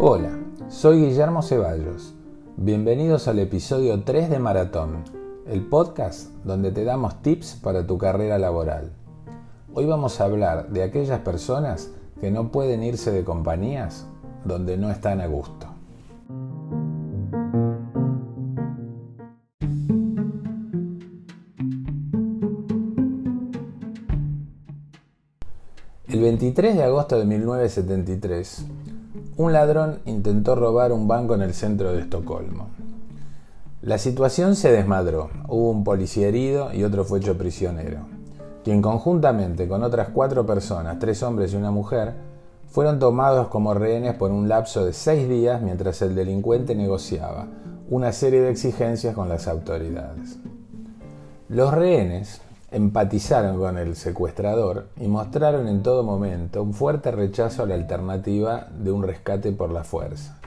Hola, soy Guillermo Ceballos. Bienvenidos al episodio 3 de Maratón, el podcast donde te damos tips para tu carrera laboral. Hoy vamos a hablar de aquellas personas que no pueden irse de compañías donde no están a gusto. El 23 de agosto de 1973, un ladrón intentó robar un banco en el centro de Estocolmo. La situación se desmadró, hubo un policía herido y otro fue hecho prisionero, quien conjuntamente con otras cuatro personas, tres hombres y una mujer, fueron tomados como rehenes por un lapso de seis días mientras el delincuente negociaba una serie de exigencias con las autoridades. Los rehenes empatizaron con el secuestrador y mostraron en todo momento un fuerte rechazo a la alternativa de un rescate por la fuerza.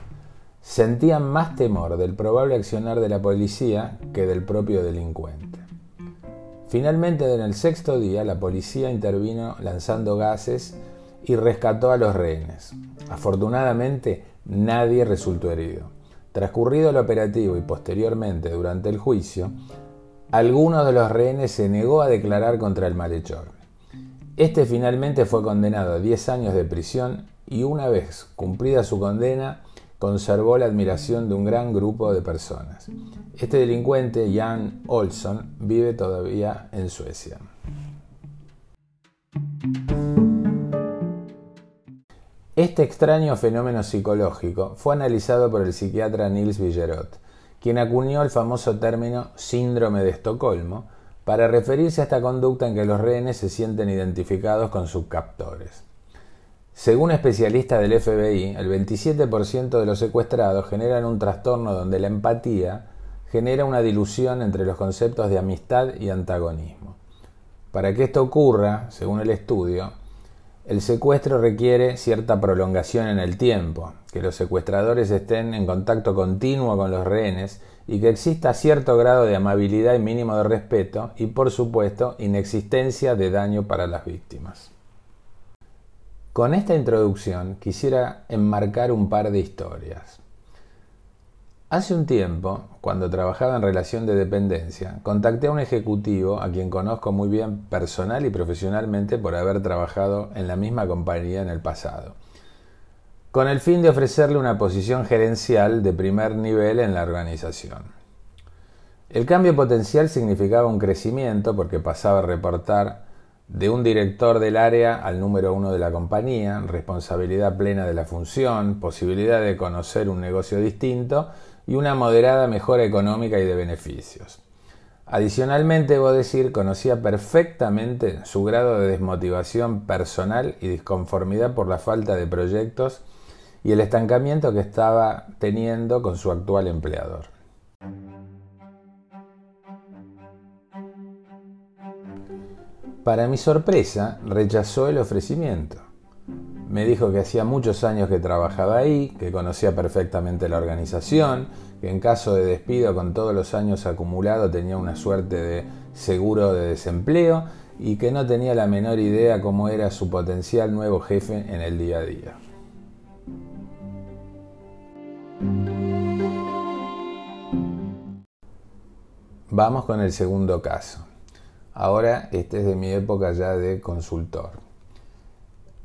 Sentían más temor del probable accionar de la policía que del propio delincuente. Finalmente, en el sexto día, la policía intervino lanzando gases y rescató a los rehenes. Afortunadamente, nadie resultó herido. Transcurrido el operativo y posteriormente durante el juicio, alguno de los rehenes se negó a declarar contra el malhechor. Este finalmente fue condenado a 10 años de prisión y una vez cumplida su condena, conservó la admiración de un gran grupo de personas. Este delincuente, Jan Olsson, vive todavía en Suecia. Este extraño fenómeno psicológico fue analizado por el psiquiatra Nils Villerot, quien acuñó el famoso término síndrome de Estocolmo para referirse a esta conducta en que los rehenes se sienten identificados con sus captores. Según especialistas del FBI, el 27% de los secuestrados generan un trastorno donde la empatía genera una dilución entre los conceptos de amistad y antagonismo. Para que esto ocurra, según el estudio, el secuestro requiere cierta prolongación en el tiempo, que los secuestradores estén en contacto continuo con los rehenes y que exista cierto grado de amabilidad y mínimo de respeto y, por supuesto, inexistencia de daño para las víctimas. Con esta introducción quisiera enmarcar un par de historias. Hace un tiempo, cuando trabajaba en relación de dependencia, contacté a un ejecutivo a quien conozco muy bien personal y profesionalmente por haber trabajado en la misma compañía en el pasado, con el fin de ofrecerle una posición gerencial de primer nivel en la organización. El cambio potencial significaba un crecimiento porque pasaba a reportar de un director del área al número uno de la compañía, responsabilidad plena de la función, posibilidad de conocer un negocio distinto y una moderada mejora económica y de beneficios. Adicionalmente, debo decir, conocía perfectamente su grado de desmotivación personal y disconformidad por la falta de proyectos y el estancamiento que estaba teniendo con su actual empleador. Para mi sorpresa, rechazó el ofrecimiento. Me dijo que hacía muchos años que trabajaba ahí, que conocía perfectamente la organización, que en caso de despido con todos los años acumulados tenía una suerte de seguro de desempleo y que no tenía la menor idea cómo era su potencial nuevo jefe en el día a día. Vamos con el segundo caso. Ahora este es de mi época ya de consultor.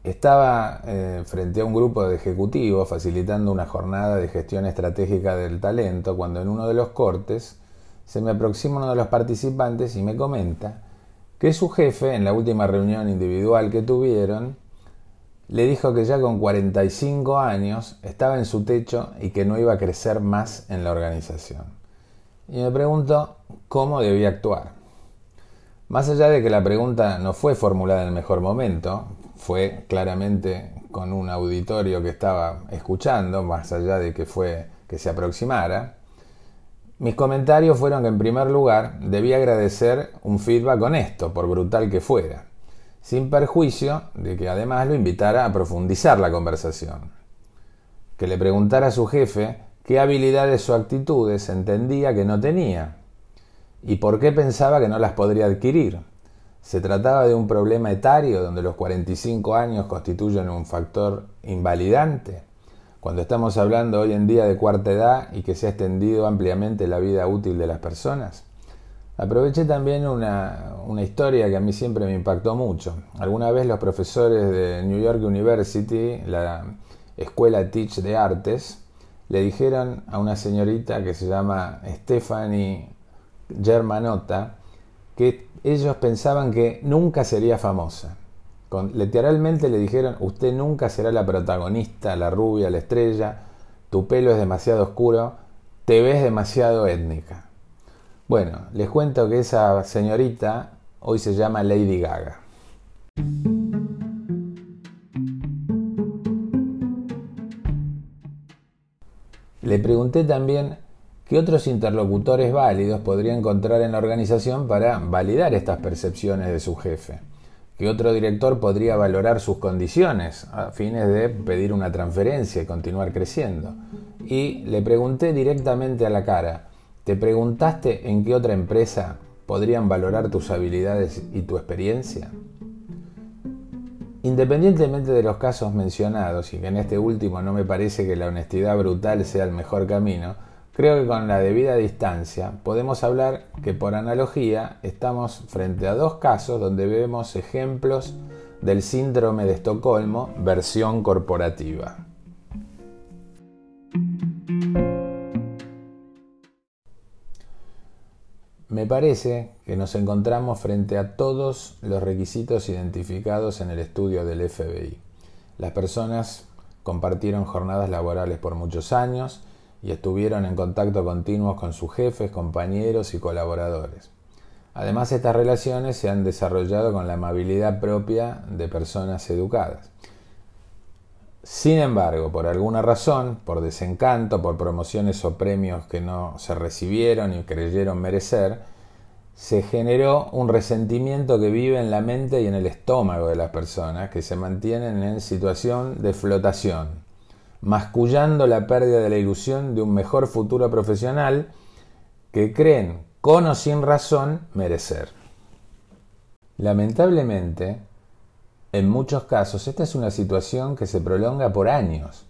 Estaba eh, frente a un grupo de ejecutivos facilitando una jornada de gestión estratégica del talento cuando en uno de los cortes se me aproxima uno de los participantes y me comenta que su jefe en la última reunión individual que tuvieron le dijo que ya con 45 años estaba en su techo y que no iba a crecer más en la organización. Y me pregunto cómo debía actuar. Más allá de que la pregunta no fue formulada en el mejor momento, fue claramente con un auditorio que estaba escuchando, más allá de que fue que se aproximara. Mis comentarios fueron que en primer lugar debía agradecer un feedback honesto, por brutal que fuera, sin perjuicio de que además lo invitara a profundizar la conversación. Que le preguntara a su jefe qué habilidades o actitudes entendía que no tenía y por qué pensaba que no las podría adquirir se trataba de un problema etario donde los 45 años constituyen un factor invalidante, cuando estamos hablando hoy en día de cuarta edad y que se ha extendido ampliamente la vida útil de las personas? Aproveché también una, una, historia que a mí siempre me impactó mucho. Alguna vez los profesores de New York University, la escuela Teach de Artes, le dijeron a una señorita que se llama Stephanie Germanotta que ellos pensaban que nunca sería famosa. literalmente le dijeron, usted nunca será la protagonista, la rubia, la estrella, tu pelo es demasiado oscuro, te ves demasiado étnica. Bueno, les cuento que esa señorita hoy se llama Lady Gaga. Le pregunté también qué otros interlocutores válidos podría encontrar en la organización para validar estas percepciones de su jefe. ¿Qué otro director podría valorar sus condiciones a fines de pedir una transferencia y continuar creciendo? Y le pregunté directamente a la cara, ¿te preguntaste en qué otra empresa podrían valorar tus habilidades y tu experiencia? Independientemente de los casos mencionados, y que en este último no me parece que la honestidad brutal sea el mejor camino, creo que con la debida distancia podemos hablar que por analogía estamos frente a dos casos donde vemos ejemplos del síndrome de Estocolmo versión corporativa. Me parece que nos encontramos frente a todos los requisitos identificados en el estudio del FBI. Las personas compartieron jornadas laborales por muchos años y estuvieron en contacto continuo con sus jefes, compañeros y colaboradores. Además, estas relaciones se han desarrollado con la amabilidad propia de personas educadas. Sin embargo, por alguna razón, por desencanto, por promociones o premios que no se recibieron y creyeron merecer, se generó un resentimiento que vive en la mente y en el estómago de las personas que se mantienen en situación de flotación, mascullando la pérdida de la ilusión de un mejor futuro profesional que creen, con o sin razón, merecer. Lamentablemente, en muchos casos esta es una situación que se prolonga por años,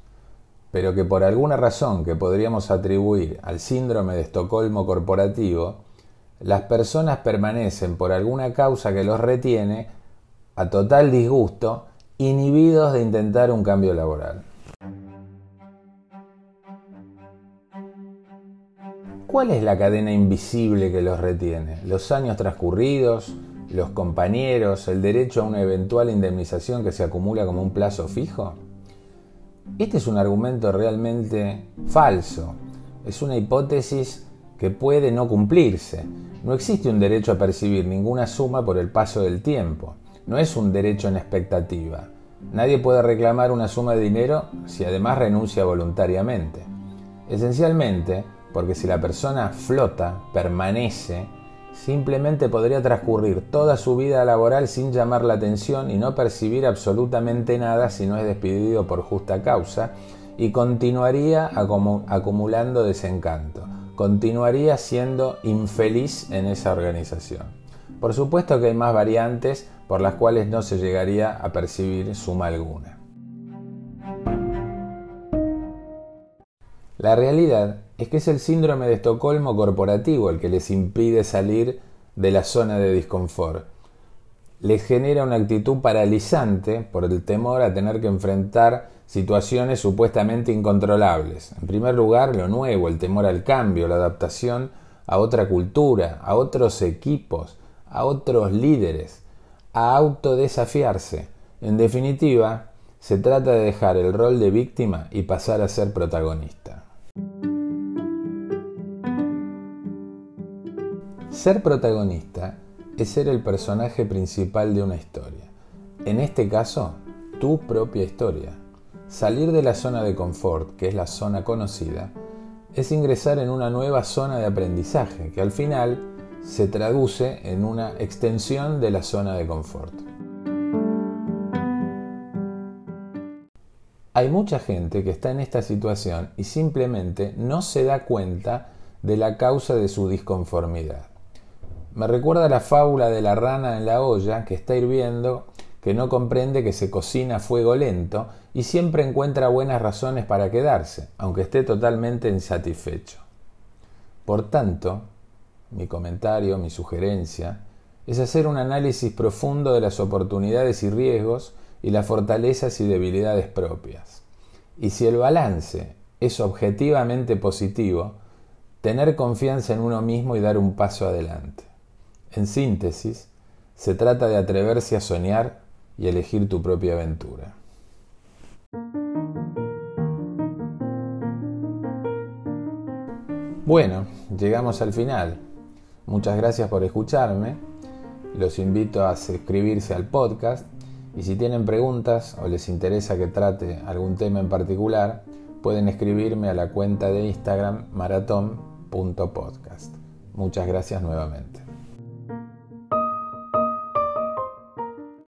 pero que por alguna razón que podríamos atribuir al síndrome de Estocolmo corporativo, las personas permanecen por alguna causa que los retiene a total disgusto, inhibidos de intentar un cambio laboral. ¿Cuál es la cadena invisible que los retiene? ¿Los años transcurridos? los compañeros, el derecho a una eventual indemnización que se acumula como un plazo fijo? Este es un argumento realmente falso. Es una hipótesis que puede no cumplirse. No existe un derecho a percibir ninguna suma por el paso del tiempo. No es un derecho en expectativa. Nadie puede reclamar una suma de dinero si además renuncia voluntariamente. Esencialmente, porque si la persona flota, permanece, simplemente podría transcurrir toda su vida laboral sin llamar la atención y no percibir absolutamente nada si no es despedido por justa causa y continuaría acumulando desencanto, continuaría siendo infeliz en esa organización. Por supuesto que hay más variantes por las cuales no se llegaría a percibir suma alguna. La realidad es que es el síndrome de Estocolmo corporativo el que les impide salir de la zona de disconfort. Les genera una actitud paralizante por el temor a tener que enfrentar situaciones supuestamente incontrolables. En primer lugar, lo nuevo, el temor al cambio, la adaptación a otra cultura, a otros equipos, a otros líderes, a autodesafiarse. En definitiva, se trata de dejar el rol de víctima y pasar a ser protagonista. Ser protagonista es ser el personaje principal de una historia. En este caso, tu propia historia. Salir de la zona de confort, que es la zona conocida, es ingresar en una nueva zona de aprendizaje, que al final se traduce en una extensión de la zona de confort. Hay mucha gente que está en esta situación y simplemente no se da cuenta de la causa de su disconformidad. Me recuerda la fábula de la rana en la olla que está hirviendo, que no comprende que se cocina a fuego lento y siempre encuentra buenas razones para quedarse, aunque esté totalmente insatisfecho. Por tanto, mi comentario, mi sugerencia, es hacer un análisis profundo de las oportunidades y riesgos y las fortalezas y debilidades propias. Y si el balance es objetivamente positivo, tener confianza en uno mismo y dar un paso adelante. En síntesis, se trata de atreverse a soñar y elegir tu propia aventura. Bueno, llegamos al final. Muchas gracias por escucharme. Los invito a suscribirse al podcast y si tienen preguntas o les interesa que trate algún tema en particular, pueden escribirme a la cuenta de Instagram maratón.podcast. Muchas gracias nuevamente.